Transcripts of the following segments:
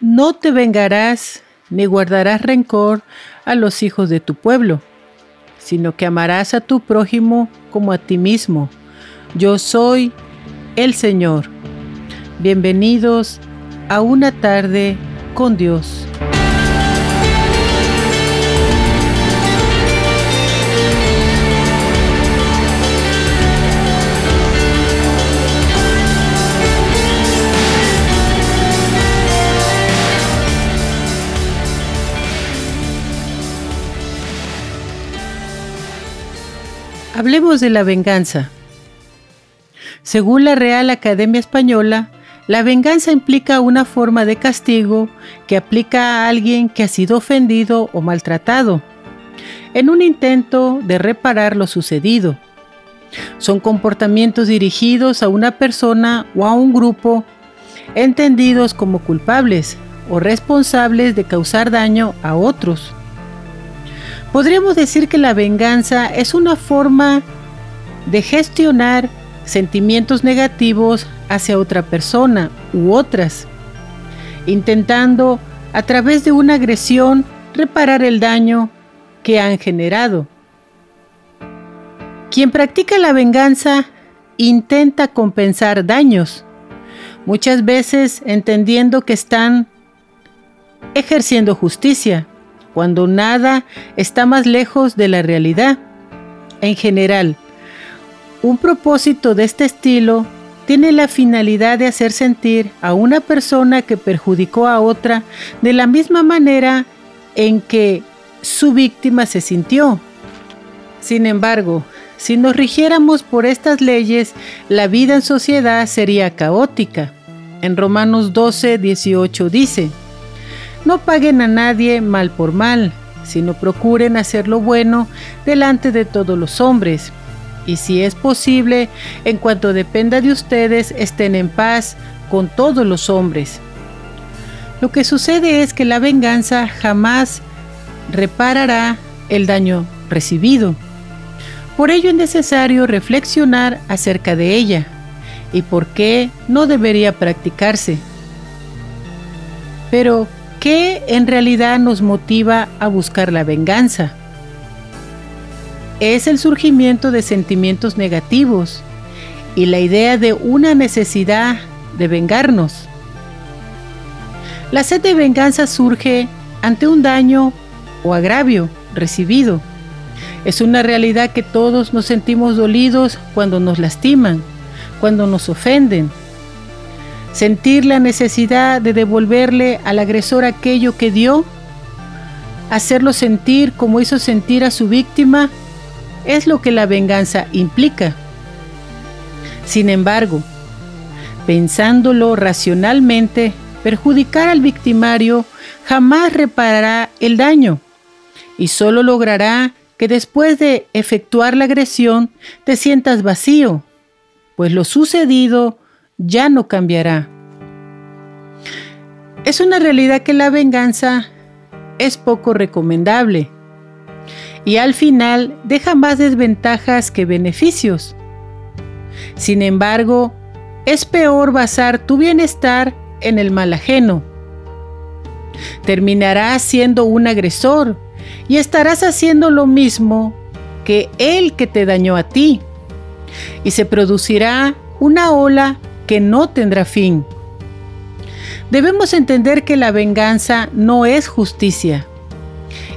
no te vengarás ni guardarás rencor a los hijos de tu pueblo, sino que amarás a tu prójimo como a ti mismo. Yo soy el Señor. Bienvenidos a una tarde con Dios. Hablemos de la venganza. Según la Real Academia Española, la venganza implica una forma de castigo que aplica a alguien que ha sido ofendido o maltratado, en un intento de reparar lo sucedido. Son comportamientos dirigidos a una persona o a un grupo entendidos como culpables o responsables de causar daño a otros. Podríamos decir que la venganza es una forma de gestionar sentimientos negativos hacia otra persona u otras, intentando a través de una agresión reparar el daño que han generado. Quien practica la venganza intenta compensar daños, muchas veces entendiendo que están ejerciendo justicia cuando nada está más lejos de la realidad. En general, un propósito de este estilo tiene la finalidad de hacer sentir a una persona que perjudicó a otra de la misma manera en que su víctima se sintió. Sin embargo, si nos rigiéramos por estas leyes, la vida en sociedad sería caótica. En Romanos 12, 18 dice, no paguen a nadie mal por mal, sino procuren hacer lo bueno delante de todos los hombres. Y si es posible, en cuanto dependa de ustedes, estén en paz con todos los hombres. Lo que sucede es que la venganza jamás reparará el daño recibido. Por ello es necesario reflexionar acerca de ella y por qué no debería practicarse. Pero, ¿Qué en realidad nos motiva a buscar la venganza? Es el surgimiento de sentimientos negativos y la idea de una necesidad de vengarnos. La sed de venganza surge ante un daño o agravio recibido. Es una realidad que todos nos sentimos dolidos cuando nos lastiman, cuando nos ofenden, sentir la necesidad de devolverle al agresor aquello que dio, hacerlo sentir como hizo sentir a su víctima, es lo que la venganza implica. Sin embargo, pensándolo racionalmente, perjudicar al victimario jamás reparará el daño y solo logrará que después de efectuar la agresión te sientas vacío, pues lo sucedido ya no cambiará. Es una realidad que la venganza es poco recomendable y al final deja más desventajas que beneficios. Sin embargo, es peor basar tu bienestar en el mal ajeno. Terminarás siendo un agresor y estarás haciendo lo mismo que el que te dañó a ti. Y se producirá una ola que no tendrá fin. Debemos entender que la venganza no es justicia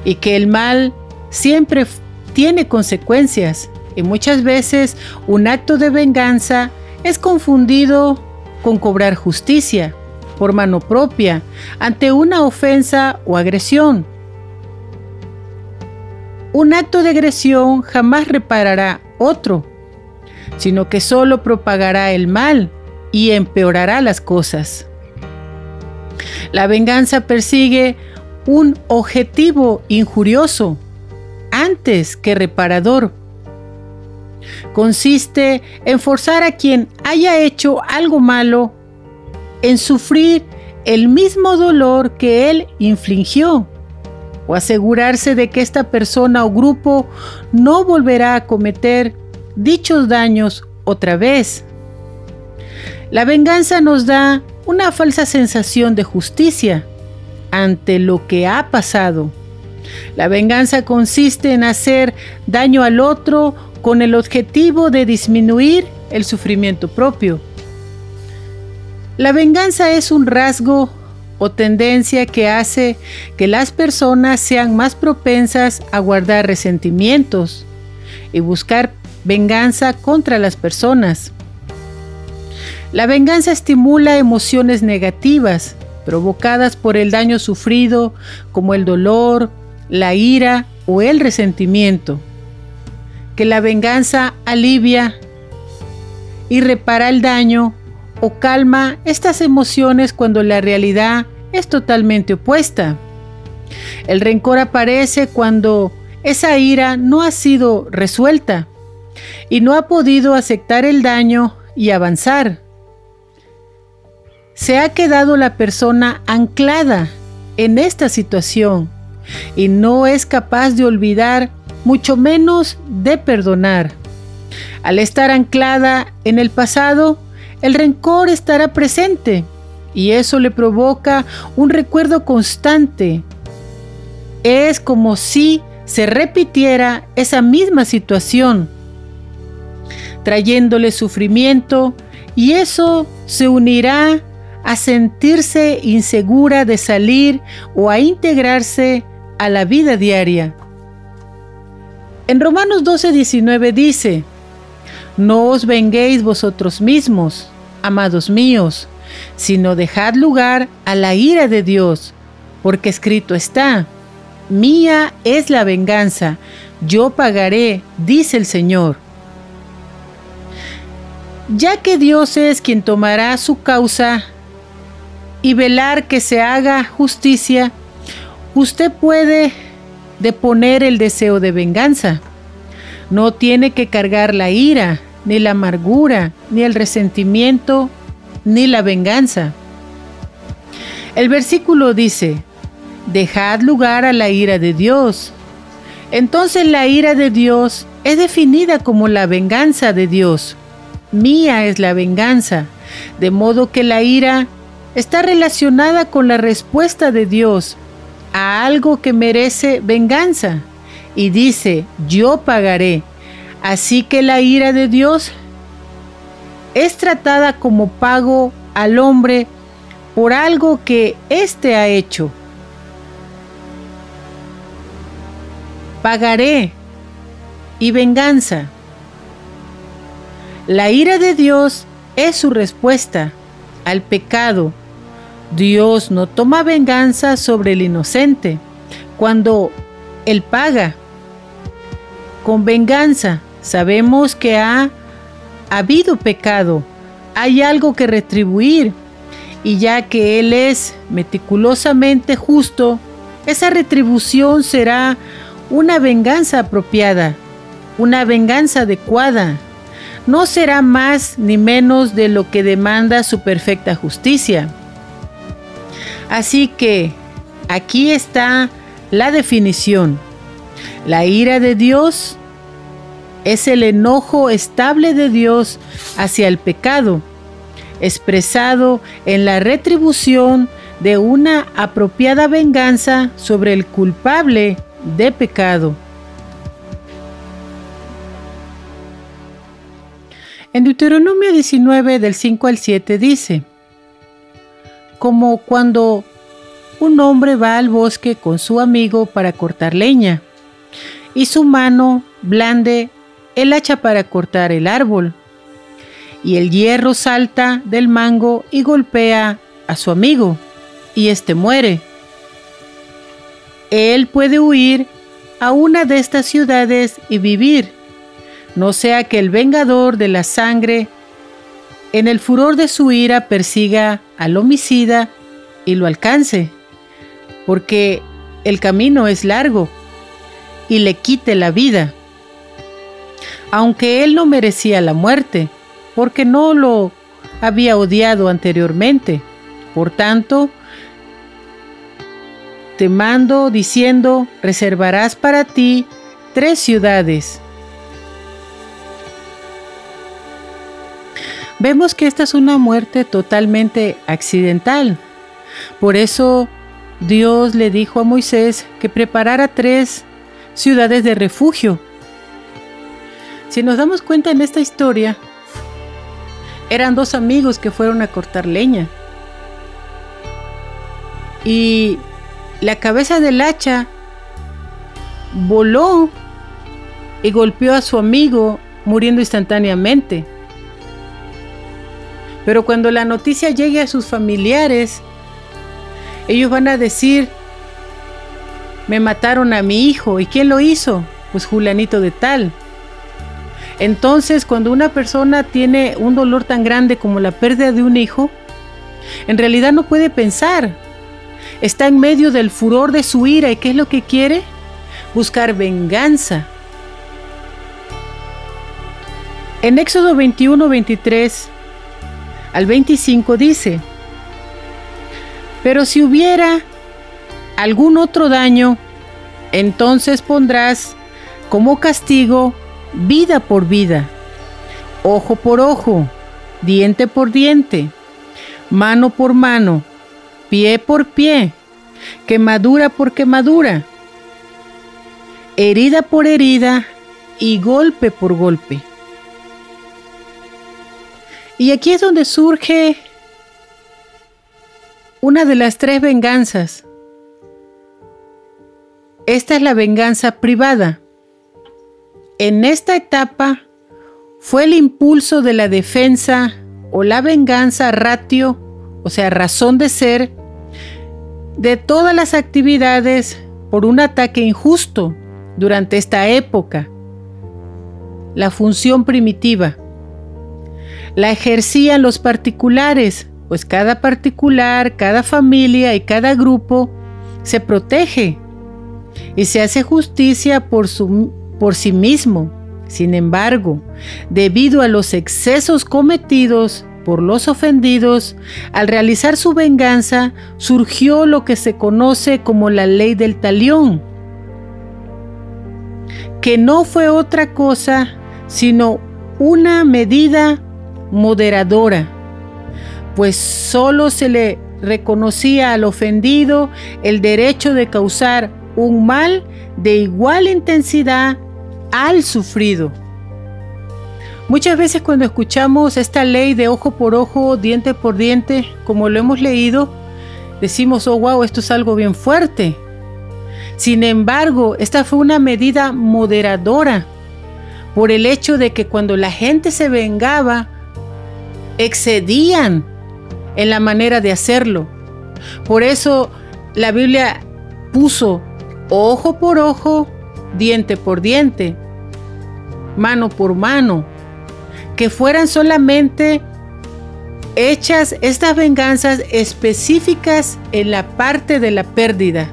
y que el mal siempre tiene consecuencias y muchas veces un acto de venganza es confundido con cobrar justicia por mano propia ante una ofensa o agresión. Un acto de agresión jamás reparará otro, sino que solo propagará el mal y empeorará las cosas. La venganza persigue un objetivo injurioso antes que reparador. Consiste en forzar a quien haya hecho algo malo en sufrir el mismo dolor que él infligió o asegurarse de que esta persona o grupo no volverá a cometer dichos daños otra vez. La venganza nos da una falsa sensación de justicia ante lo que ha pasado. La venganza consiste en hacer daño al otro con el objetivo de disminuir el sufrimiento propio. La venganza es un rasgo o tendencia que hace que las personas sean más propensas a guardar resentimientos y buscar venganza contra las personas. La venganza estimula emociones negativas provocadas por el daño sufrido como el dolor, la ira o el resentimiento. Que la venganza alivia y repara el daño o calma estas emociones cuando la realidad es totalmente opuesta. El rencor aparece cuando esa ira no ha sido resuelta y no ha podido aceptar el daño y avanzar. Se ha quedado la persona anclada en esta situación y no es capaz de olvidar, mucho menos de perdonar. Al estar anclada en el pasado, el rencor estará presente y eso le provoca un recuerdo constante. Es como si se repitiera esa misma situación, trayéndole sufrimiento y eso se unirá a sentirse insegura de salir o a integrarse a la vida diaria. En Romanos 12:19 dice, No os venguéis vosotros mismos, amados míos, sino dejad lugar a la ira de Dios, porque escrito está, Mía es la venganza, yo pagaré, dice el Señor. Ya que Dios es quien tomará su causa y velar que se haga justicia, usted puede deponer el deseo de venganza. No tiene que cargar la ira, ni la amargura, ni el resentimiento, ni la venganza. El versículo dice, dejad lugar a la ira de Dios. Entonces la ira de Dios es definida como la venganza de Dios. Mía es la venganza, de modo que la ira está relacionada con la respuesta de Dios a algo que merece venganza y dice, yo pagaré. Así que la ira de Dios es tratada como pago al hombre por algo que éste ha hecho. Pagaré y venganza. La ira de Dios es su respuesta al pecado. Dios no toma venganza sobre el inocente cuando Él paga. Con venganza sabemos que ha habido pecado, hay algo que retribuir, y ya que Él es meticulosamente justo, esa retribución será una venganza apropiada, una venganza adecuada. No será más ni menos de lo que demanda su perfecta justicia. Así que aquí está la definición. La ira de Dios es el enojo estable de Dios hacia el pecado, expresado en la retribución de una apropiada venganza sobre el culpable de pecado. En Deuteronomio 19 del 5 al 7 dice, como cuando un hombre va al bosque con su amigo para cortar leña, y su mano blande el hacha para cortar el árbol, y el hierro salta del mango y golpea a su amigo, y éste muere. Él puede huir a una de estas ciudades y vivir, no sea que el vengador de la sangre, en el furor de su ira, persiga al homicida y lo alcance, porque el camino es largo y le quite la vida aunque él no merecía la muerte, porque no lo había odiado anteriormente. Por tanto, te mando diciendo, reservarás para ti tres ciudades. Vemos que esta es una muerte totalmente accidental. Por eso Dios le dijo a Moisés que preparara tres ciudades de refugio. Si nos damos cuenta en esta historia, eran dos amigos que fueron a cortar leña. Y la cabeza del hacha voló y golpeó a su amigo muriendo instantáneamente. Pero cuando la noticia llegue a sus familiares, ellos van a decir, me mataron a mi hijo. ¿Y quién lo hizo? Pues Julianito de tal. Entonces, cuando una persona tiene un dolor tan grande como la pérdida de un hijo, en realidad no puede pensar. Está en medio del furor de su ira y ¿qué es lo que quiere? Buscar venganza. En Éxodo 21, 23 al 25 dice, pero si hubiera algún otro daño, entonces pondrás como castigo vida por vida, ojo por ojo, diente por diente, mano por mano, pie por pie, quemadura por quemadura, herida por herida y golpe por golpe. Y aquí es donde surge una de las tres venganzas. Esta es la venganza privada. En esta etapa fue el impulso de la defensa o la venganza ratio, o sea, razón de ser, de todas las actividades por un ataque injusto durante esta época. La función primitiva la ejercían los particulares, pues cada particular, cada familia y cada grupo se protege y se hace justicia por, su, por sí mismo. Sin embargo, debido a los excesos cometidos por los ofendidos, al realizar su venganza surgió lo que se conoce como la ley del talión, que no fue otra cosa sino una medida moderadora, pues solo se le reconocía al ofendido el derecho de causar un mal de igual intensidad al sufrido. Muchas veces cuando escuchamos esta ley de ojo por ojo, diente por diente, como lo hemos leído, decimos, oh wow, esto es algo bien fuerte. Sin embargo, esta fue una medida moderadora por el hecho de que cuando la gente se vengaba, excedían en la manera de hacerlo. Por eso la Biblia puso ojo por ojo, diente por diente, mano por mano, que fueran solamente hechas estas venganzas específicas en la parte de la pérdida.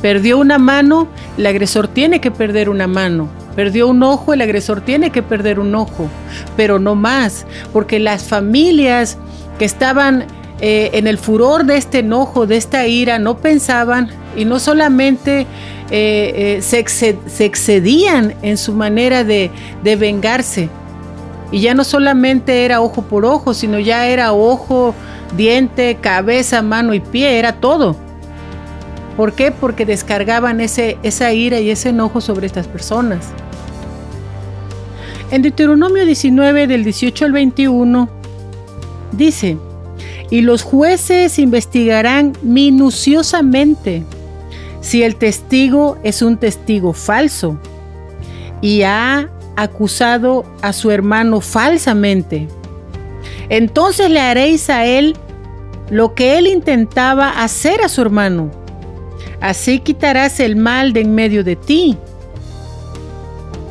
Perdió una mano, el agresor tiene que perder una mano. Perdió un ojo, el agresor tiene que perder un ojo, pero no más, porque las familias que estaban eh, en el furor de este enojo, de esta ira, no pensaban y no solamente eh, eh, se, excedían en su manera de, de vengarse. Y ya no solamente era ojo por ojo, sino ya era ojo, diente, cabeza, mano y pie, era todo. ¿Por qué? Porque descargaban ese, esa ira y ese enojo sobre estas personas. En Deuteronomio 19 del 18 al 21 dice, y los jueces investigarán minuciosamente si el testigo es un testigo falso y ha acusado a su hermano falsamente. Entonces le haréis a él lo que él intentaba hacer a su hermano Así quitarás el mal de en medio de ti.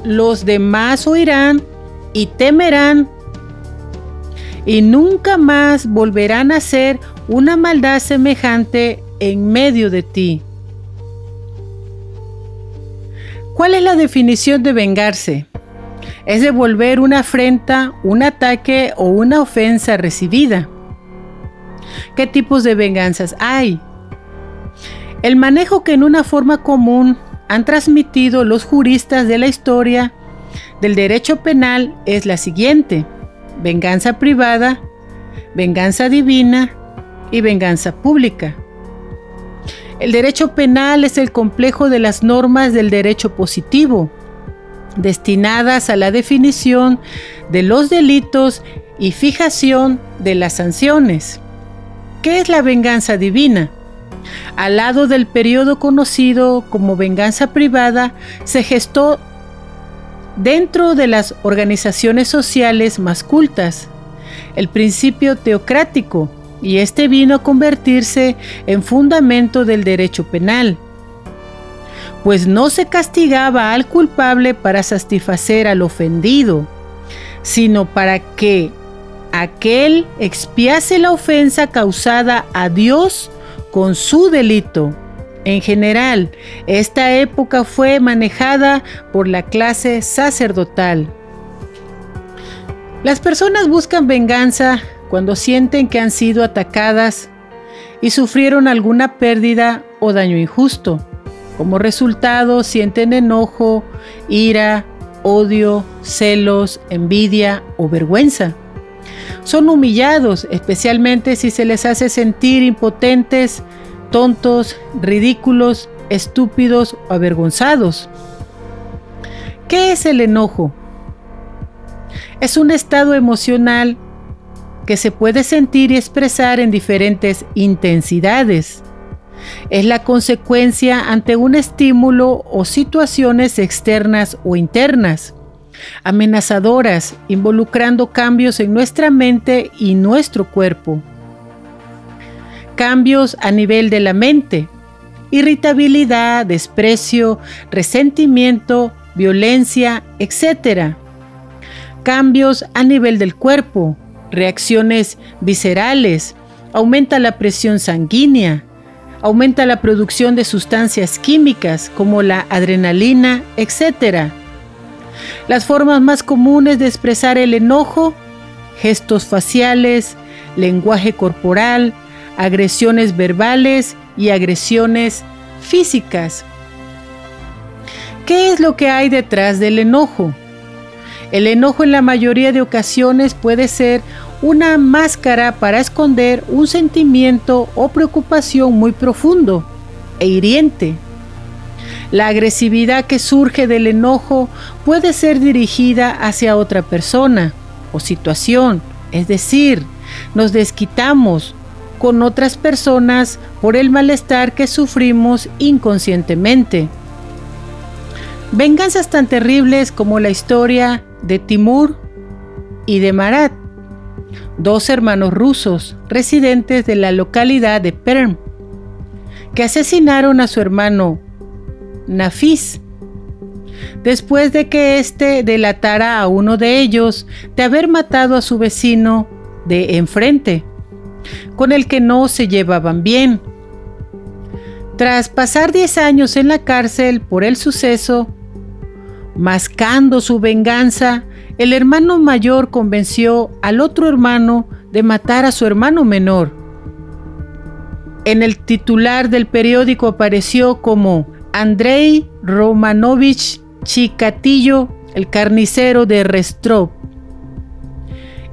Los demás oirán y temerán y nunca más volverán a hacer una maldad semejante en medio de ti. ¿Cuál es la definición de vengarse? Es devolver una afrenta, un ataque o una ofensa recibida. ¿Qué tipos de venganzas hay? El manejo que en una forma común han transmitido los juristas de la historia del derecho penal es la siguiente. Venganza privada, venganza divina y venganza pública. El derecho penal es el complejo de las normas del derecho positivo, destinadas a la definición de los delitos y fijación de las sanciones. ¿Qué es la venganza divina? Al lado del periodo conocido como venganza privada, se gestó dentro de las organizaciones sociales más cultas. El principio teocrático, y este vino a convertirse en fundamento del derecho penal, pues no se castigaba al culpable para satisfacer al ofendido, sino para que aquel expiase la ofensa causada a Dios con su delito. En general, esta época fue manejada por la clase sacerdotal. Las personas buscan venganza cuando sienten que han sido atacadas y sufrieron alguna pérdida o daño injusto. Como resultado sienten enojo, ira, odio, celos, envidia o vergüenza. Son humillados, especialmente si se les hace sentir impotentes, tontos, ridículos, estúpidos o avergonzados. ¿Qué es el enojo? Es un estado emocional que se puede sentir y expresar en diferentes intensidades. Es la consecuencia ante un estímulo o situaciones externas o internas, amenazadoras, involucrando cambios en nuestra mente y nuestro cuerpo. Cambios a nivel de la mente, irritabilidad, desprecio, resentimiento, violencia, etc cambios a nivel del cuerpo, reacciones viscerales, aumenta la presión sanguínea, aumenta la producción de sustancias químicas como la adrenalina, etc. Las formas más comunes de expresar el enojo, gestos faciales, lenguaje corporal, agresiones verbales y agresiones físicas. ¿Qué es lo que hay detrás del enojo? El enojo en la mayoría de ocasiones puede ser una máscara para esconder un sentimiento o preocupación muy profundo e hiriente. La agresividad que surge del enojo puede ser dirigida hacia otra persona o situación, es decir, nos desquitamos con otras personas por el malestar que sufrimos inconscientemente. Venganzas tan terribles como la historia de Timur y de Marat, dos hermanos rusos residentes de la localidad de Perm, que asesinaron a su hermano Nafis después de que éste delatara a uno de ellos de haber matado a su vecino de enfrente, con el que no se llevaban bien. Tras pasar 10 años en la cárcel por el suceso, Mascando su venganza, el hermano mayor convenció al otro hermano de matar a su hermano menor. En el titular del periódico apareció como Andrei Romanovich Chicatillo, el carnicero de Restrov.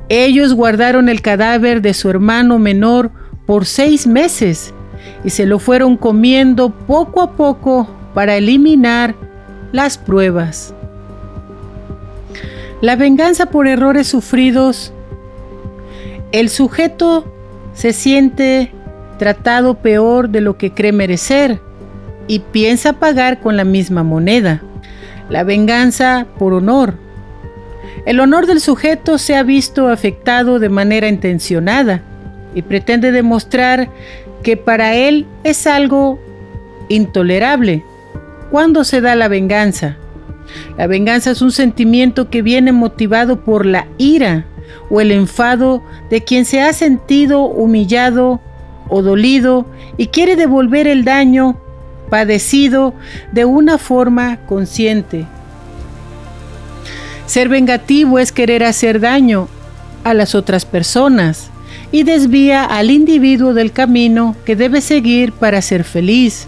Ellos guardaron el cadáver de su hermano menor por seis meses y se lo fueron comiendo poco a poco para eliminar las pruebas. La venganza por errores sufridos. El sujeto se siente tratado peor de lo que cree merecer y piensa pagar con la misma moneda. La venganza por honor. El honor del sujeto se ha visto afectado de manera intencionada y pretende demostrar que para él es algo intolerable ¿Cuándo se da la venganza? La venganza es un sentimiento que viene motivado por la ira o el enfado de quien se ha sentido humillado o dolido y quiere devolver el daño padecido de una forma consciente. Ser vengativo es querer hacer daño a las otras personas y desvía al individuo del camino que debe seguir para ser feliz.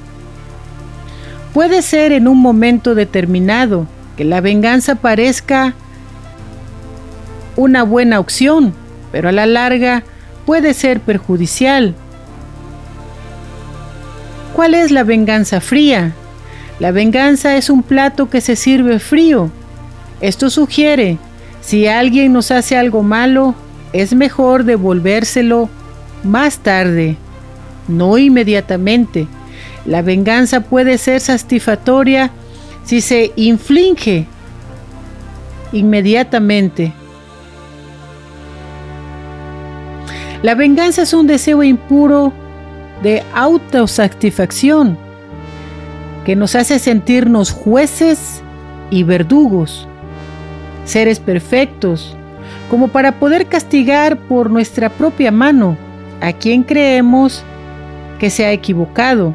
Puede ser en un momento determinado que la venganza parezca una buena opción, pero a la larga puede ser perjudicial. ¿Cuál es la venganza fría? La venganza es un plato que se sirve frío. Esto sugiere, si alguien nos hace algo malo, es mejor devolvérselo más tarde, no inmediatamente. La venganza puede ser satisfactoria si se inflige inmediatamente. La venganza es un deseo impuro de autosatisfacción que nos hace sentirnos jueces y verdugos, seres perfectos, como para poder castigar por nuestra propia mano a quien creemos que se ha equivocado.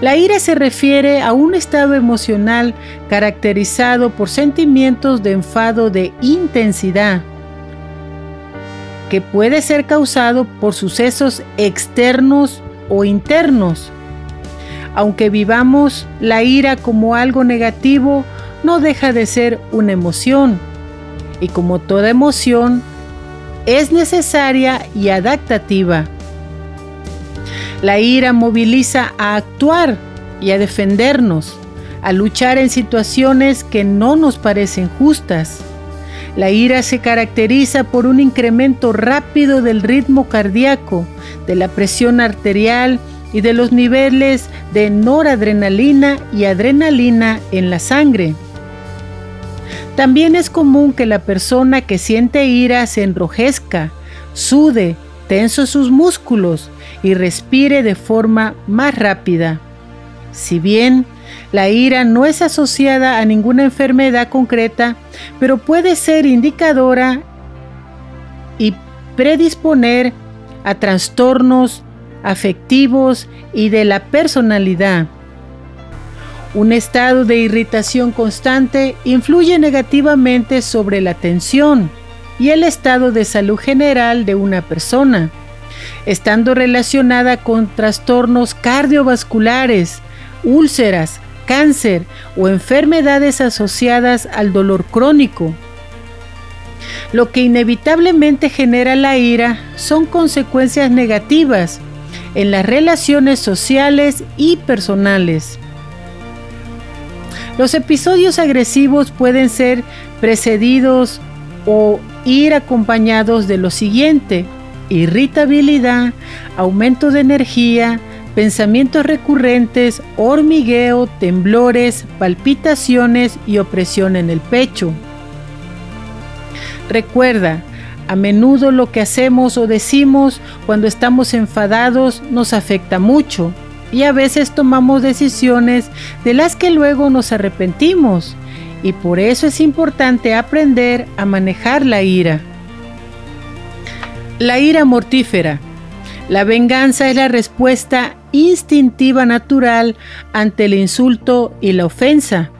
La ira se refiere a un estado emocional caracterizado por sentimientos de enfado de intensidad, que puede ser causado por sucesos externos o internos. Aunque vivamos la ira como algo negativo, no deja de ser una emoción. Y como toda emoción, es necesaria y adaptativa. La ira moviliza a actuar y a defendernos, a luchar en situaciones que no nos parecen justas. La ira se caracteriza por un incremento rápido del ritmo cardíaco, de la presión arterial y de los niveles de noradrenalina y adrenalina en la sangre. También es común que la persona que siente ira se enrojezca, sude, tenso sus músculos y respire de forma más rápida. Si bien la ira no es asociada a ninguna enfermedad concreta, pero puede ser indicadora y predisponer a trastornos afectivos y de la personalidad. Un estado de irritación constante influye negativamente sobre la atención y el estado de salud general de una persona, estando relacionada con trastornos cardiovasculares, úlceras, cáncer o enfermedades asociadas al dolor crónico. Lo que inevitablemente genera la ira son consecuencias negativas en las relaciones sociales y personales. Los episodios agresivos pueden ser precedidos o ir acompañados de lo siguiente, irritabilidad, aumento de energía, pensamientos recurrentes, hormigueo, temblores, palpitaciones y opresión en el pecho. Recuerda, a menudo lo que hacemos o decimos cuando estamos enfadados nos afecta mucho y a veces tomamos decisiones de las que luego nos arrepentimos y por eso es importante aprender a manejar la ira. La ira mortífera. La venganza es la respuesta instintiva natural ante el insulto y la ofensa,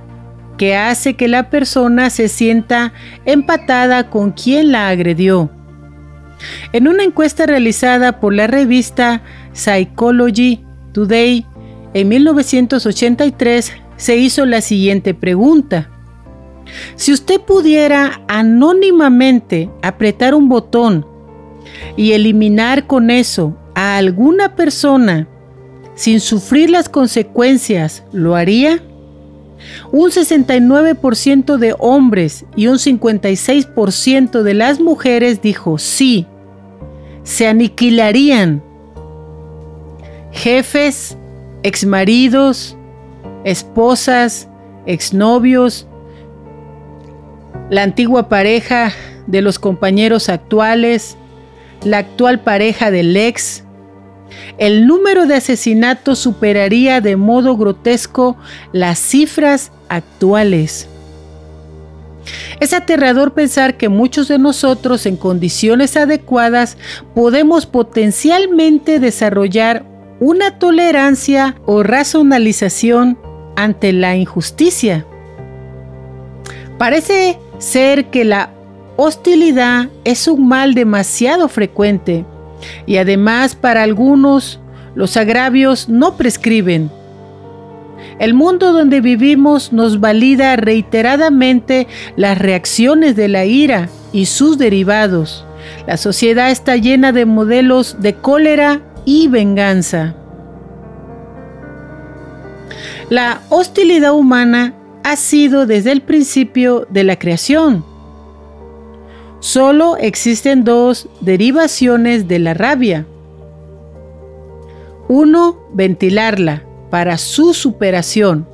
que hace que la persona se sienta empatada con quien la agredió. En una encuesta realizada por la revista Psychology Today, en 1983 se hizo la siguiente pregunta. Si usted pudiera anónimamente apretar un botón y eliminar con eso a alguna persona sin sufrir las consecuencias, ¿lo haría? Un 69% de hombres y un 56% de las mujeres dijo sí. Se aniquilarían jefes, exmaridos, esposas, exnovios, la antigua pareja de los compañeros actuales, la actual pareja del ex. El número de asesinatos superaría de modo grotesco las cifras actuales. Es aterrador pensar que muchos de nosotros en condiciones adecuadas podemos potencialmente desarrollar una tolerancia o racionalización ante la injusticia. Parece ser que la hostilidad es un mal demasiado frecuente y además para algunos los agravios no prescriben. El mundo donde vivimos nos valida reiteradamente las reacciones de la ira y sus derivados. La sociedad está llena de modelos de cólera y venganza. La hostilidad humana ha sido desde el principio de la creación. Solo existen dos derivaciones de la rabia. Uno, ventilarla para su superación.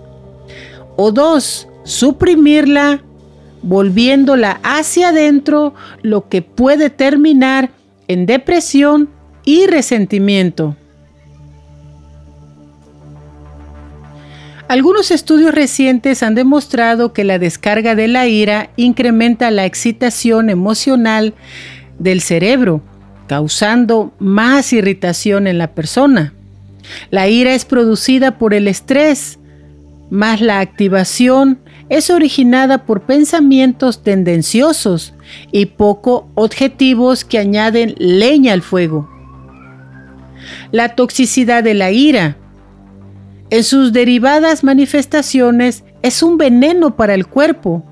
O dos, suprimirla volviéndola hacia adentro, lo que puede terminar en depresión y resentimiento. Algunos estudios recientes han demostrado que la descarga de la ira incrementa la excitación emocional del cerebro, causando más irritación en la persona. La ira es producida por el estrés, más la activación es originada por pensamientos tendenciosos y poco objetivos que añaden leña al fuego. La toxicidad de la ira en sus derivadas manifestaciones es un veneno para el cuerpo.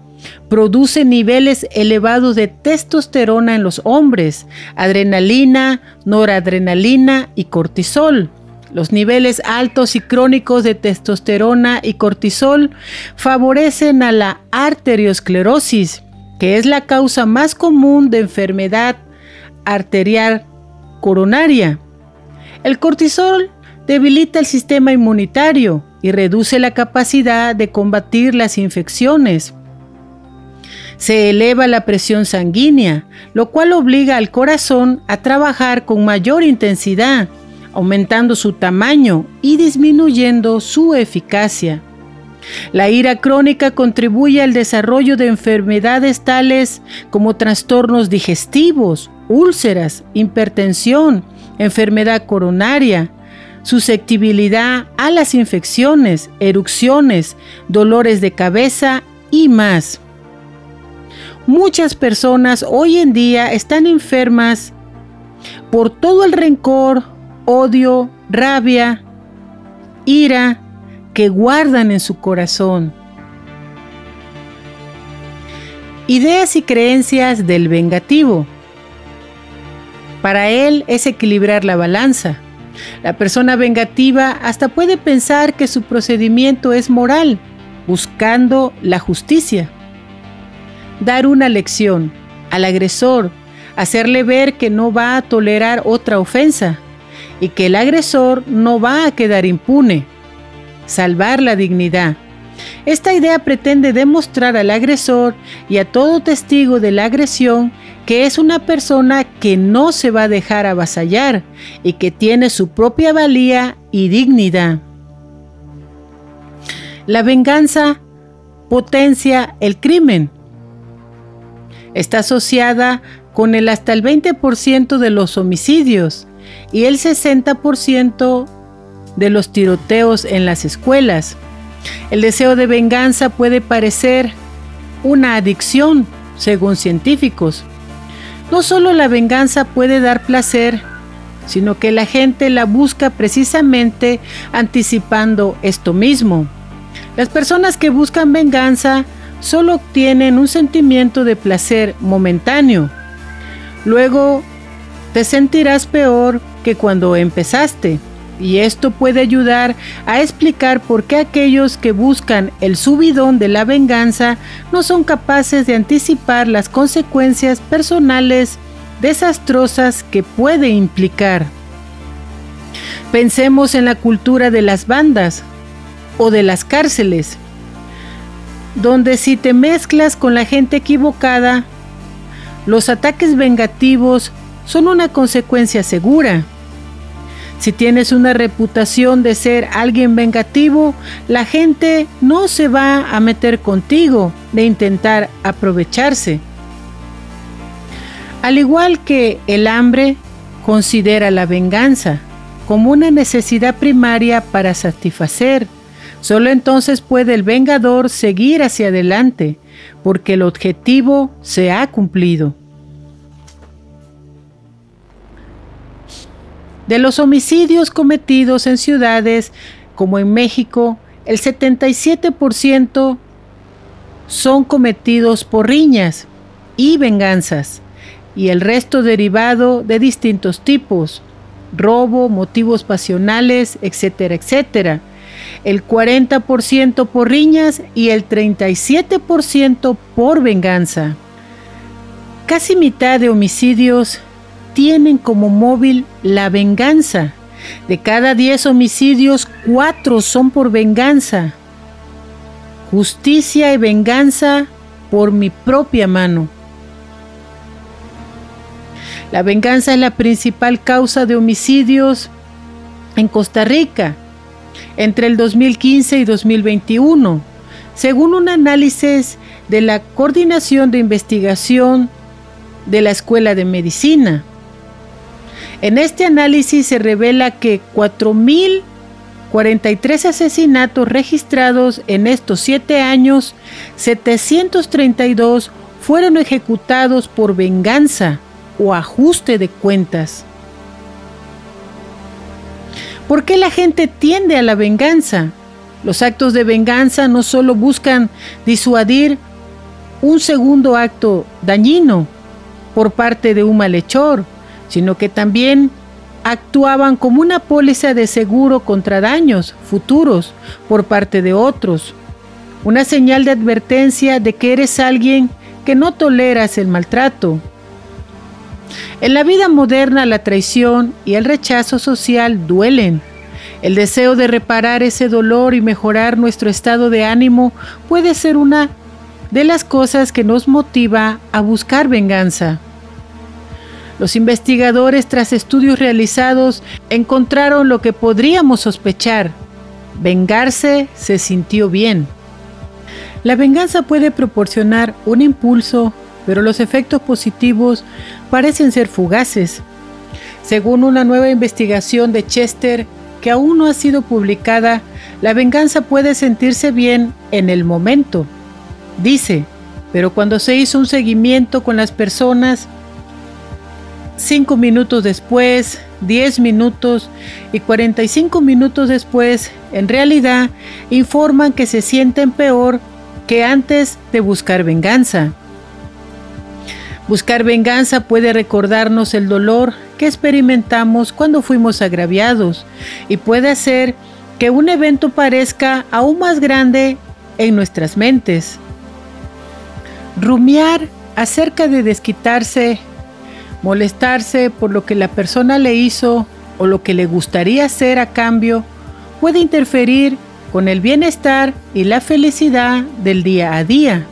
Produce niveles elevados de testosterona en los hombres, adrenalina, noradrenalina y cortisol. Los niveles altos y crónicos de testosterona y cortisol favorecen a la arteriosclerosis, que es la causa más común de enfermedad arterial coronaria. El cortisol debilita el sistema inmunitario y reduce la capacidad de combatir las infecciones. Se eleva la presión sanguínea, lo cual obliga al corazón a trabajar con mayor intensidad, aumentando su tamaño y disminuyendo su eficacia. La ira crónica contribuye al desarrollo de enfermedades tales como trastornos digestivos, úlceras, hipertensión, enfermedad coronaria, susceptibilidad a las infecciones, erupciones, dolores de cabeza y más. Muchas personas hoy en día están enfermas por todo el rencor, odio, rabia, ira que guardan en su corazón. Ideas y creencias del vengativo. Para él es equilibrar la balanza la persona vengativa hasta puede pensar que su procedimiento es moral, buscando la justicia. Dar una lección al agresor, hacerle ver que no va a tolerar otra ofensa y que el agresor no va a quedar impune. Salvar la dignidad. Esta idea pretende demostrar al agresor y a todo testigo de la agresión que es una persona que no se va a dejar avasallar y que tiene su propia valía y dignidad. La venganza potencia el crimen. Está asociada con el hasta el 20% de los homicidios y el 60% de los tiroteos en las escuelas. El deseo de venganza puede parecer una adicción, según científicos, no solo la venganza puede dar placer, sino que la gente la busca precisamente anticipando esto mismo. Las personas que buscan venganza solo obtienen un sentimiento de placer momentáneo. Luego te sentirás peor que cuando empezaste. Y esto puede ayudar a explicar por qué aquellos que buscan el subidón de la venganza no son capaces de anticipar las consecuencias personales desastrosas que puede implicar. Pensemos en la cultura de las bandas o de las cárceles, donde si te mezclas con la gente equivocada, los ataques vengativos son una consecuencia segura. Si tienes una reputación de ser alguien vengativo, la gente no se va a meter contigo de intentar aprovecharse. Al igual que el hambre, considera la venganza como una necesidad primaria para satisfacer. Solo entonces puede el vengador seguir hacia adelante, porque el objetivo se ha cumplido. De los homicidios cometidos en ciudades como en México, el 77% son cometidos por riñas y venganzas, y el resto derivado de distintos tipos. robo, motivos pasionales, etcétera, etcétera. El 40% por riñas y el 37% por venganza. Casi mitad de homicidios tienen como móvil la venganza. De cada 10 homicidios, 4 son por venganza. Justicia y venganza por mi propia mano. La venganza es la principal causa de homicidios en Costa Rica entre el 2015 y 2021, según un análisis de la Coordinación de Investigación de la Escuela de Medicina. En este análisis se revela que 4.043 asesinatos registrados en estos siete años, 732 fueron ejecutados por venganza o ajuste de cuentas. ¿Por qué la gente tiende a la venganza? Los actos de venganza no solo buscan disuadir un segundo acto dañino por parte de un malhechor, sino que también actuaban como una póliza de seguro contra daños futuros por parte de otros, una señal de advertencia de que eres alguien que no toleras el maltrato, en la vida moderna la traición y el rechazo social duelen. El deseo de reparar ese dolor y mejorar nuestro estado de ánimo puede ser una de las cosas que nos motiva a buscar venganza. Los investigadores, tras estudios realizados, encontraron lo que podríamos sospechar. Vengarse se sintió bien. La venganza puede proporcionar un impulso pero los efectos positivos parecen ser fugaces. Según una nueva investigación de Chester, que aún no ha sido publicada, la venganza puede sentirse bien en el momento. Dice, pero cuando se hizo un seguimiento con las personas, cinco minutos después, 10 minutos y 45 minutos después, en realidad informan que se sienten peor que antes de buscar venganza. Buscar venganza puede recordarnos el dolor que experimentamos cuando fuimos agraviados y puede hacer que un evento parezca aún más grande en nuestras mentes. Rumiar acerca de desquitarse, molestarse por lo que la persona le hizo o lo que le gustaría hacer a cambio puede interferir con el bienestar y la felicidad del día a día.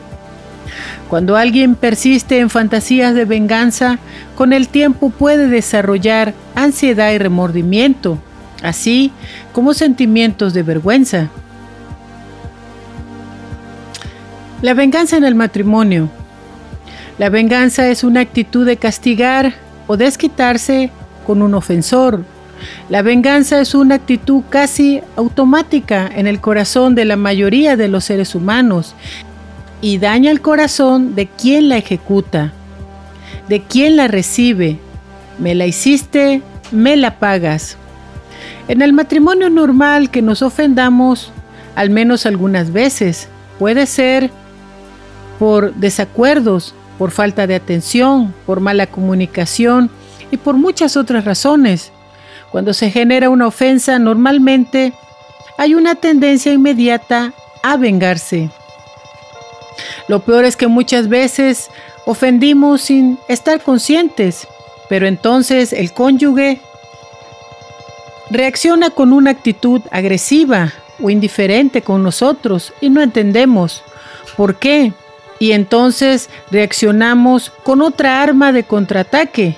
Cuando alguien persiste en fantasías de venganza, con el tiempo puede desarrollar ansiedad y remordimiento, así como sentimientos de vergüenza. La venganza en el matrimonio. La venganza es una actitud de castigar o desquitarse con un ofensor. La venganza es una actitud casi automática en el corazón de la mayoría de los seres humanos y daña el corazón de quien la ejecuta, de quien la recibe. Me la hiciste, me la pagas. En el matrimonio normal que nos ofendamos, al menos algunas veces, puede ser por desacuerdos, por falta de atención, por mala comunicación y por muchas otras razones. Cuando se genera una ofensa, normalmente hay una tendencia inmediata a vengarse. Lo peor es que muchas veces ofendimos sin estar conscientes, pero entonces el cónyuge reacciona con una actitud agresiva o indiferente con nosotros y no entendemos por qué. Y entonces reaccionamos con otra arma de contraataque.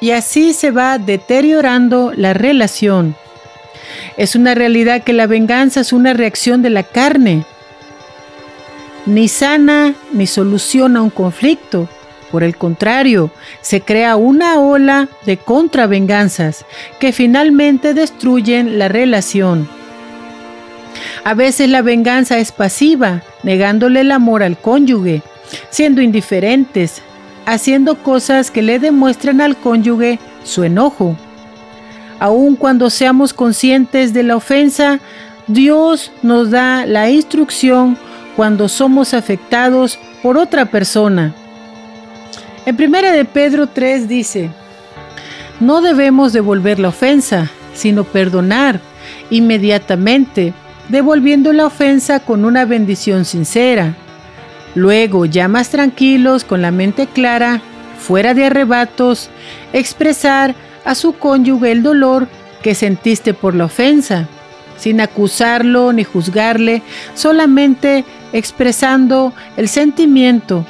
Y así se va deteriorando la relación. Es una realidad que la venganza es una reacción de la carne, ni sana ni soluciona un conflicto. Por el contrario, se crea una ola de contravenganzas que finalmente destruyen la relación. A veces la venganza es pasiva, negándole el amor al cónyuge, siendo indiferentes, haciendo cosas que le demuestran al cónyuge su enojo. Aun cuando seamos conscientes de la ofensa, Dios nos da la instrucción cuando somos afectados por otra persona. En primera de Pedro 3 dice, no debemos devolver la ofensa, sino perdonar inmediatamente, devolviendo la ofensa con una bendición sincera. Luego, ya más tranquilos, con la mente clara, fuera de arrebatos, expresar a su cónyuge el dolor que sentiste por la ofensa, sin acusarlo ni juzgarle, solamente expresando el sentimiento.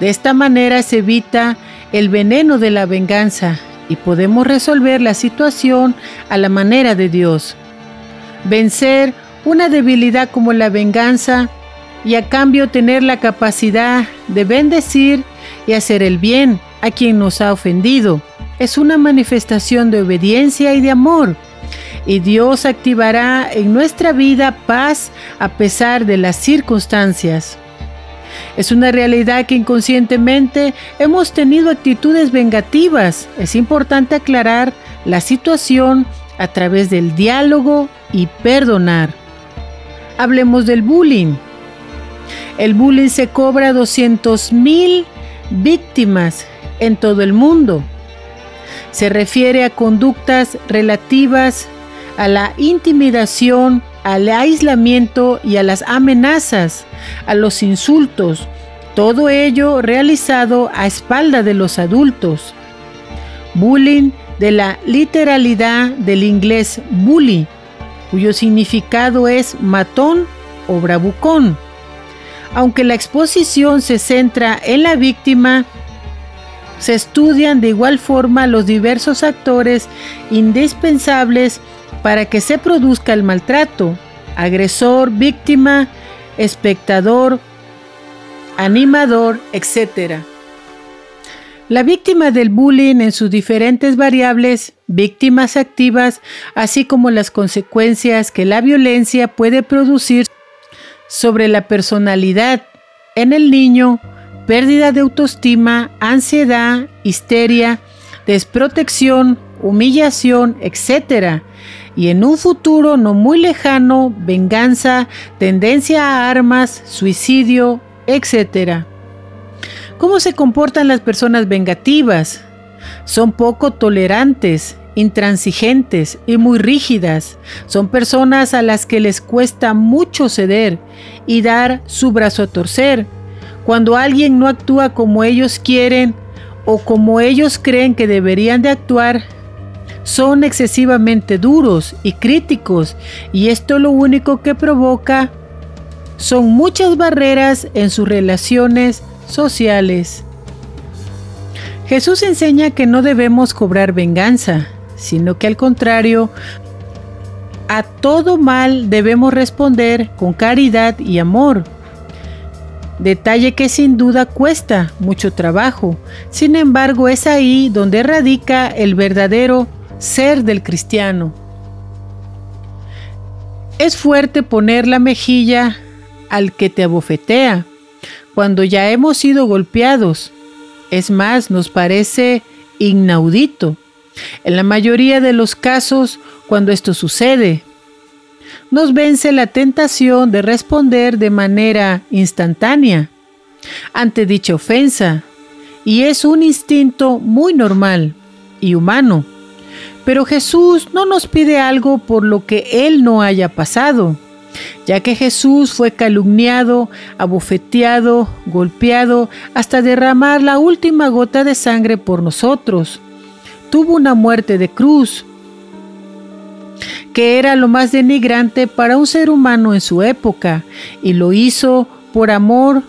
De esta manera se evita el veneno de la venganza y podemos resolver la situación a la manera de Dios. Vencer una debilidad como la venganza y a cambio tener la capacidad de bendecir y hacer el bien a quien nos ha ofendido. Es una manifestación de obediencia y de amor. Y Dios activará en nuestra vida paz a pesar de las circunstancias. Es una realidad que inconscientemente hemos tenido actitudes vengativas. Es importante aclarar la situación a través del diálogo y perdonar. Hablemos del bullying. El bullying se cobra 200 mil víctimas en todo el mundo. Se refiere a conductas relativas a la intimidación, al aislamiento y a las amenazas, a los insultos, todo ello realizado a espalda de los adultos. Bullying de la literalidad del inglés bully, cuyo significado es matón o bravucón. Aunque la exposición se centra en la víctima, se estudian de igual forma los diversos actores indispensables para que se produzca el maltrato, agresor, víctima, espectador, animador, etc. La víctima del bullying en sus diferentes variables, víctimas activas, así como las consecuencias que la violencia puede producir sobre la personalidad en el niño, pérdida de autoestima, ansiedad, histeria, desprotección, humillación, etc. Y en un futuro no muy lejano, venganza, tendencia a armas, suicidio, etc. ¿Cómo se comportan las personas vengativas? Son poco tolerantes, intransigentes y muy rígidas. Son personas a las que les cuesta mucho ceder y dar su brazo a torcer. Cuando alguien no actúa como ellos quieren o como ellos creen que deberían de actuar, son excesivamente duros y críticos y esto lo único que provoca son muchas barreras en sus relaciones sociales. Jesús enseña que no debemos cobrar venganza, sino que al contrario, a todo mal debemos responder con caridad y amor. Detalle que sin duda cuesta mucho trabajo, sin embargo es ahí donde radica el verdadero ser del cristiano. Es fuerte poner la mejilla al que te abofetea, cuando ya hemos sido golpeados. Es más, nos parece inaudito. En la mayoría de los casos, cuando esto sucede, nos vence la tentación de responder de manera instantánea ante dicha ofensa, y es un instinto muy normal y humano. Pero Jesús no nos pide algo por lo que Él no haya pasado, ya que Jesús fue calumniado, abofeteado, golpeado, hasta derramar la última gota de sangre por nosotros. Tuvo una muerte de cruz, que era lo más denigrante para un ser humano en su época, y lo hizo por amor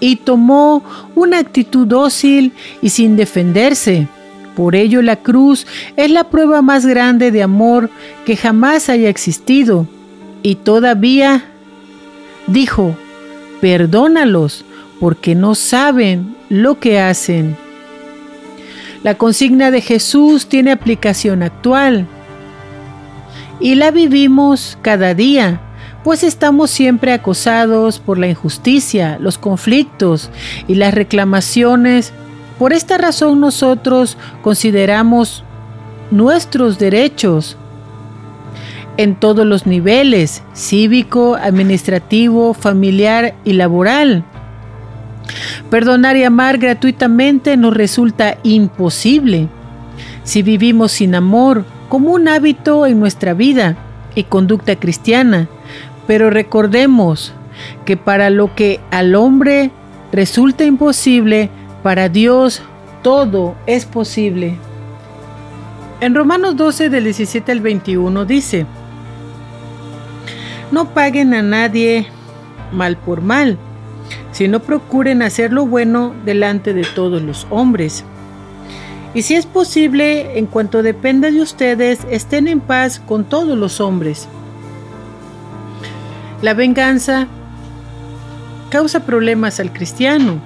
y tomó una actitud dócil y sin defenderse. Por ello la cruz es la prueba más grande de amor que jamás haya existido. Y todavía dijo, perdónalos porque no saben lo que hacen. La consigna de Jesús tiene aplicación actual y la vivimos cada día, pues estamos siempre acosados por la injusticia, los conflictos y las reclamaciones por esta razón nosotros consideramos nuestros derechos en todos los niveles, cívico, administrativo, familiar y laboral. Perdonar y amar gratuitamente nos resulta imposible. si vivimos sin amor como un hábito en nuestra vida y conducta cristiana. Pero recordemos que para lo que al hombre resulta imposible, para Dios todo es posible. En Romanos 12 del 17 al 21 dice, no paguen a nadie mal por mal, sino procuren hacer lo bueno delante de todos los hombres. Y si es posible, en cuanto dependa de ustedes, estén en paz con todos los hombres. La venganza causa problemas al cristiano.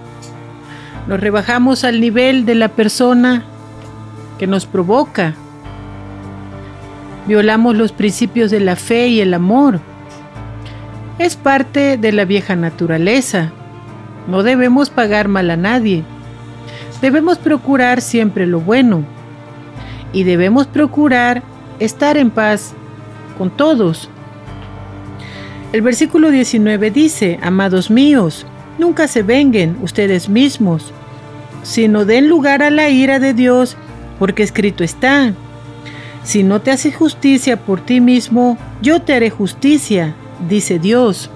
Nos rebajamos al nivel de la persona que nos provoca. Violamos los principios de la fe y el amor. Es parte de la vieja naturaleza. No debemos pagar mal a nadie. Debemos procurar siempre lo bueno. Y debemos procurar estar en paz con todos. El versículo 19 dice, Amados míos, nunca se venguen ustedes mismos, sino den lugar a la ira de Dios, porque escrito está, si no te haces justicia por ti mismo, yo te haré justicia, dice Dios.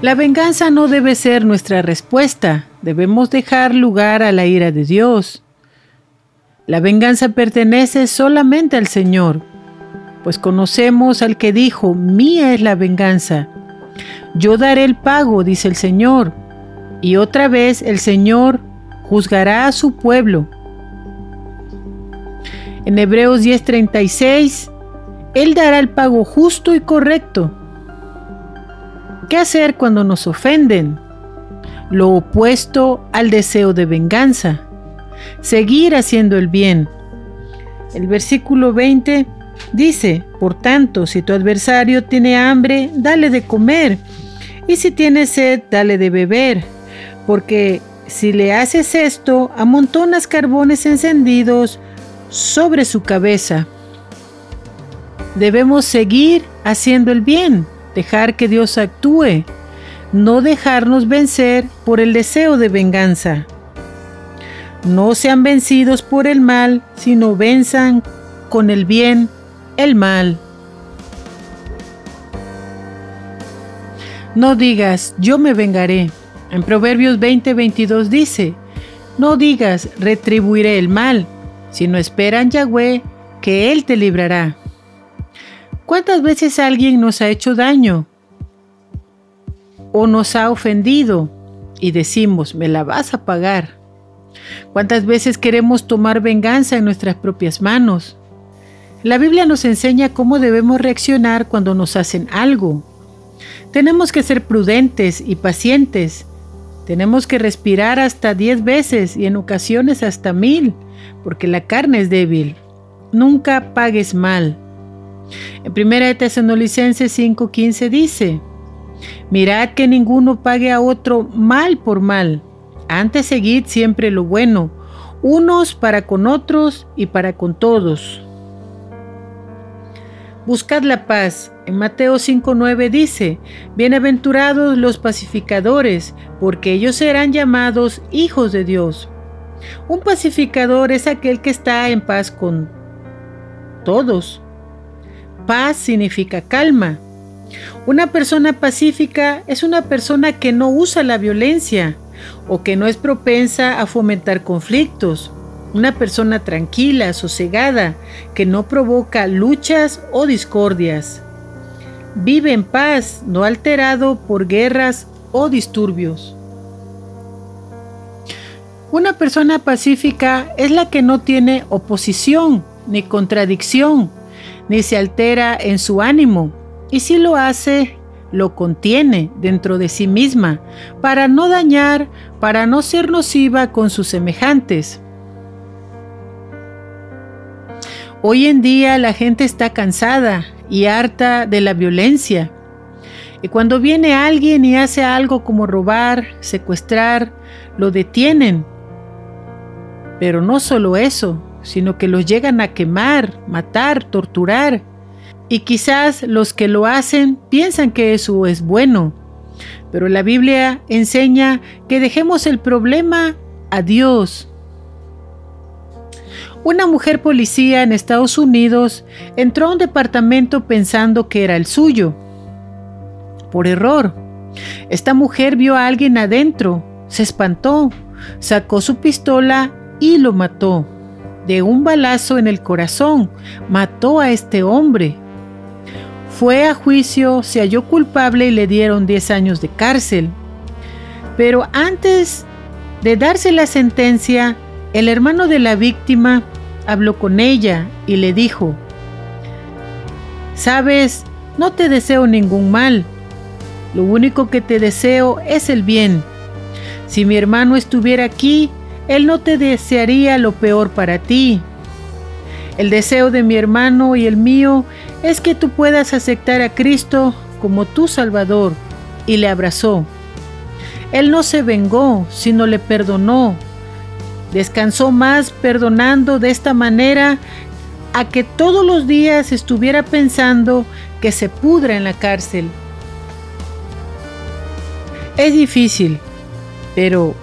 La venganza no debe ser nuestra respuesta, debemos dejar lugar a la ira de Dios. La venganza pertenece solamente al Señor pues conocemos al que dijo, mía es la venganza. Yo daré el pago, dice el Señor. Y otra vez el Señor juzgará a su pueblo. En Hebreos 10:36, Él dará el pago justo y correcto. ¿Qué hacer cuando nos ofenden? Lo opuesto al deseo de venganza. Seguir haciendo el bien. El versículo 20 Dice, por tanto, si tu adversario tiene hambre, dale de comer, y si tiene sed, dale de beber, porque si le haces esto, amontonas carbones encendidos sobre su cabeza. Debemos seguir haciendo el bien, dejar que Dios actúe, no dejarnos vencer por el deseo de venganza. No sean vencidos por el mal, sino venzan con el bien el mal. No digas, yo me vengaré. En Proverbios 20:22 dice, no digas, retribuiré el mal, sino esperan Yahweh que Él te librará. ¿Cuántas veces alguien nos ha hecho daño o nos ha ofendido y decimos, me la vas a pagar? ¿Cuántas veces queremos tomar venganza en nuestras propias manos? La Biblia nos enseña cómo debemos reaccionar cuando nos hacen algo. Tenemos que ser prudentes y pacientes. Tenemos que respirar hasta diez veces y en ocasiones hasta mil, porque la carne es débil. Nunca pagues mal. En 1 Tesalonicenses 5:15 dice, Mirad que ninguno pague a otro mal por mal. Antes seguid siempre lo bueno, unos para con otros y para con todos. Buscad la paz. En Mateo 5.9 dice, Bienaventurados los pacificadores, porque ellos serán llamados hijos de Dios. Un pacificador es aquel que está en paz con todos. Paz significa calma. Una persona pacífica es una persona que no usa la violencia o que no es propensa a fomentar conflictos una persona tranquila, sosegada, que no provoca luchas o discordias. Vive en paz, no alterado por guerras o disturbios. Una persona pacífica es la que no tiene oposición ni contradicción, ni se altera en su ánimo, y si lo hace, lo contiene dentro de sí misma, para no dañar, para no ser nociva con sus semejantes. Hoy en día la gente está cansada y harta de la violencia. Y cuando viene alguien y hace algo como robar, secuestrar, lo detienen. Pero no solo eso, sino que los llegan a quemar, matar, torturar. Y quizás los que lo hacen piensan que eso es bueno. Pero la Biblia enseña que dejemos el problema a Dios Una mujer policía en Estados Unidos entró a un departamento pensando que era el suyo. Por error. Esta mujer vio a alguien adentro, se espantó, sacó su pistola y lo mató. De un balazo en el corazón, mató a este hombre. Fue a juicio, se halló culpable y le dieron 10 años de cárcel. Pero antes de darse la sentencia, el hermano de la víctima habló con ella y le dijo, Sabes, no te deseo ningún mal, lo único que te deseo es el bien. Si mi hermano estuviera aquí, él no te desearía lo peor para ti. El deseo de mi hermano y el mío es que tú puedas aceptar a Cristo como tu Salvador. Y le abrazó. Él no se vengó, sino le perdonó. Descansó más perdonando de esta manera a que todos los días estuviera pensando que se pudra en la cárcel. Es difícil, pero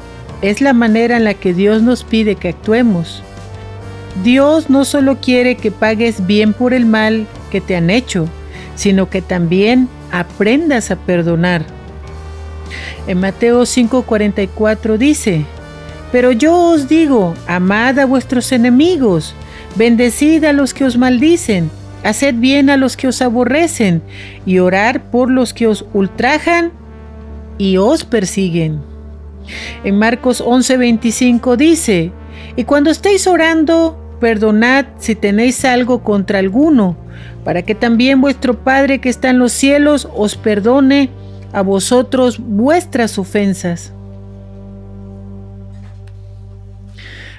es la manera en la que Dios nos pide que actuemos. Dios no solo quiere que pagues bien por el mal que te han hecho, sino que también aprendas a perdonar. En Mateo 5:44 dice, Pero yo os digo, amad a vuestros enemigos, bendecid a los que os maldicen, haced bien a los que os aborrecen, y orar por los que os ultrajan y os persiguen. En Marcos 11:25 dice, y cuando estéis orando, perdonad si tenéis algo contra alguno, para que también vuestro Padre que está en los cielos os perdone a vosotros vuestras ofensas.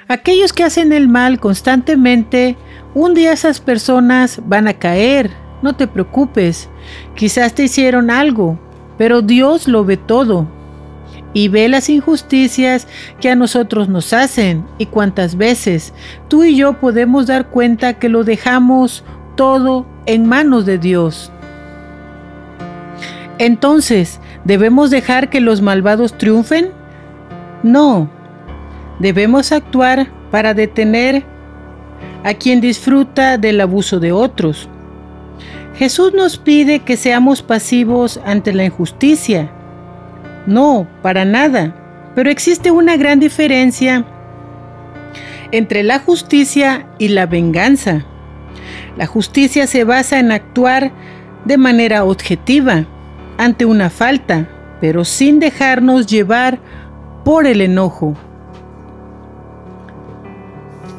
Aquellos que hacen el mal constantemente, un día esas personas van a caer. No te preocupes, quizás te hicieron algo, pero Dios lo ve todo y ve las injusticias que a nosotros nos hacen y cuántas veces tú y yo podemos dar cuenta que lo dejamos todo en manos de Dios. Entonces, ¿debemos dejar que los malvados triunfen? No, debemos actuar para detener a quien disfruta del abuso de otros. Jesús nos pide que seamos pasivos ante la injusticia no, para nada. Pero existe una gran diferencia entre la justicia y la venganza. La justicia se basa en actuar de manera objetiva ante una falta, pero sin dejarnos llevar por el enojo.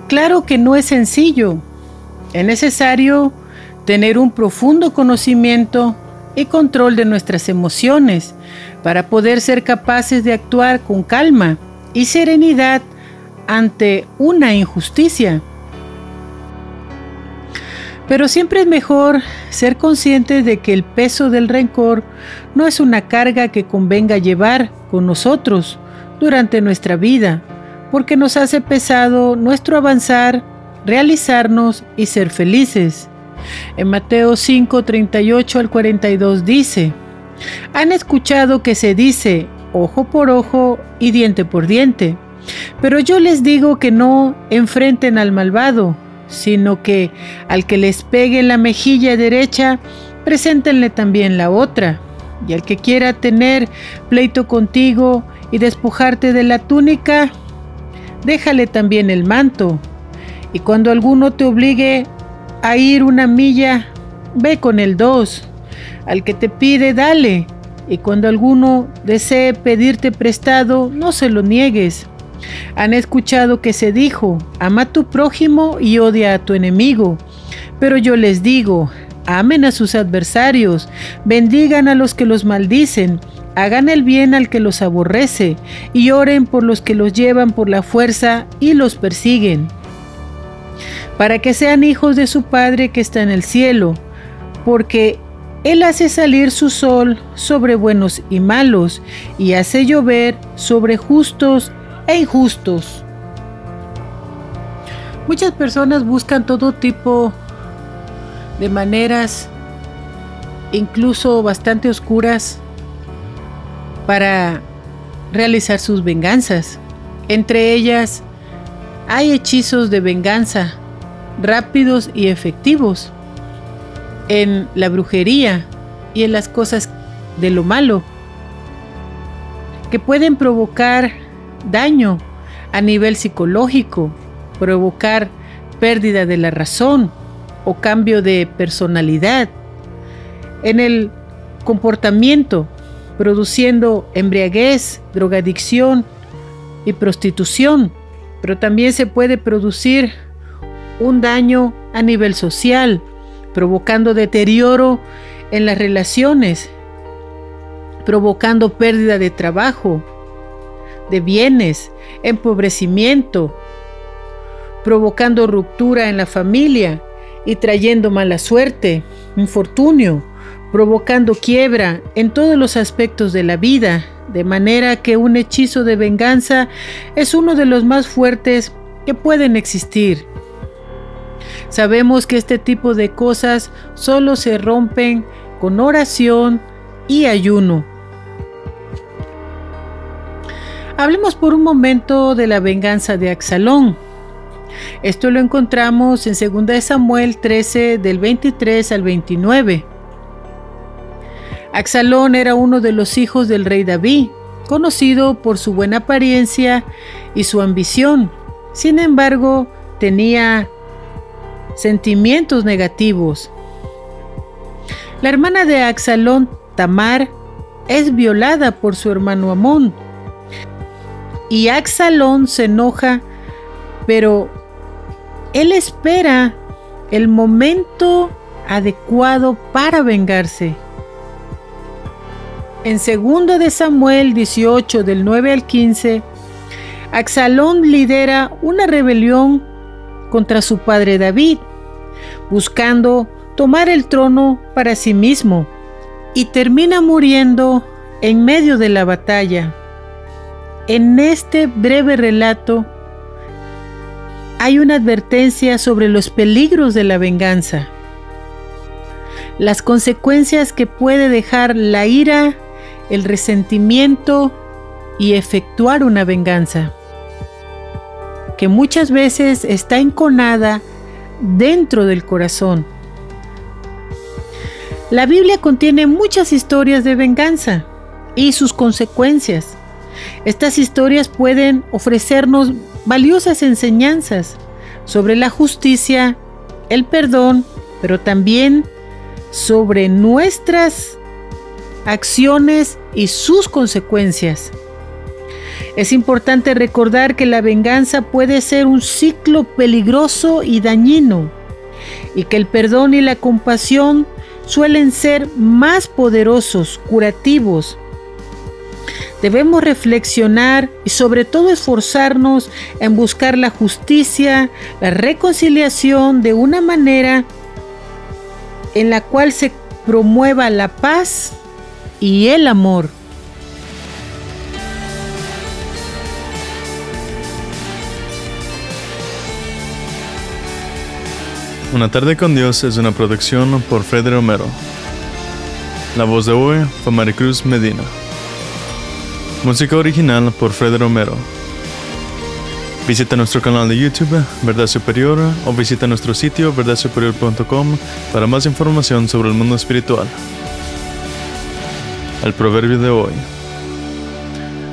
Claro que no es sencillo. Es necesario tener un profundo conocimiento y control de nuestras emociones para poder ser capaces de actuar con calma y serenidad ante una injusticia. Pero siempre es mejor ser conscientes de que el peso del rencor no es una carga que convenga llevar con nosotros durante nuestra vida, porque nos hace pesado nuestro avanzar, realizarnos y ser felices. En Mateo 5, 38 al 42 dice, han escuchado que se dice ojo por ojo y diente por diente, pero yo les digo que no enfrenten al malvado, sino que al que les pegue la mejilla derecha, preséntenle también la otra. Y al que quiera tener pleito contigo y despojarte de la túnica, déjale también el manto. Y cuando alguno te obligue a ir una milla, ve con el dos. Al que te pide, dale. Y cuando alguno desee pedirte prestado, no se lo niegues. Han escuchado que se dijo, ama a tu prójimo y odia a tu enemigo. Pero yo les digo, amen a sus adversarios, bendigan a los que los maldicen, hagan el bien al que los aborrece, y oren por los que los llevan por la fuerza y los persiguen, para que sean hijos de su Padre que está en el cielo, porque él hace salir su sol sobre buenos y malos y hace llover sobre justos e injustos. Muchas personas buscan todo tipo de maneras, incluso bastante oscuras, para realizar sus venganzas. Entre ellas, hay hechizos de venganza rápidos y efectivos en la brujería y en las cosas de lo malo que pueden provocar daño a nivel psicológico, provocar pérdida de la razón o cambio de personalidad en el comportamiento, produciendo embriaguez, drogadicción y prostitución, pero también se puede producir un daño a nivel social, provocando deterioro en las relaciones, provocando pérdida de trabajo, de bienes, empobrecimiento, provocando ruptura en la familia y trayendo mala suerte, infortunio, provocando quiebra en todos los aspectos de la vida, de manera que un hechizo de venganza es uno de los más fuertes que pueden existir. Sabemos que este tipo de cosas solo se rompen con oración y ayuno. Hablemos por un momento de la venganza de Axalón. Esto lo encontramos en 2 Samuel 13 del 23 al 29. Axalón era uno de los hijos del rey David, conocido por su buena apariencia y su ambición. Sin embargo, tenía sentimientos negativos. La hermana de Axalón, Tamar, es violada por su hermano Amón. Y Axalón se enoja, pero él espera el momento adecuado para vengarse. En 2 de Samuel 18 del 9 al 15, Axalón lidera una rebelión contra su padre David, buscando tomar el trono para sí mismo, y termina muriendo en medio de la batalla. En este breve relato hay una advertencia sobre los peligros de la venganza, las consecuencias que puede dejar la ira, el resentimiento y efectuar una venganza que muchas veces está enconada dentro del corazón. La Biblia contiene muchas historias de venganza y sus consecuencias. Estas historias pueden ofrecernos valiosas enseñanzas sobre la justicia, el perdón, pero también sobre nuestras acciones y sus consecuencias. Es importante recordar que la venganza puede ser un ciclo peligroso y dañino, y que el perdón y la compasión suelen ser más poderosos, curativos. Debemos reflexionar y sobre todo esforzarnos en buscar la justicia, la reconciliación de una manera en la cual se promueva la paz y el amor. Una tarde con Dios es una producción por Freddy Romero. La voz de hoy fue Maricruz Medina. Música original por Freddy Romero. Visita nuestro canal de YouTube, Verdad Superior, o visita nuestro sitio verdadsuperior.com para más información sobre el mundo espiritual. El proverbio de hoy.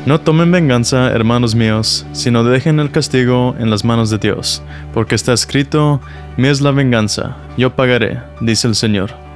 No tomen venganza, hermanos míos, sino dejen el castigo en las manos de Dios, porque está escrito, mi es la venganza, yo pagaré, dice el Señor.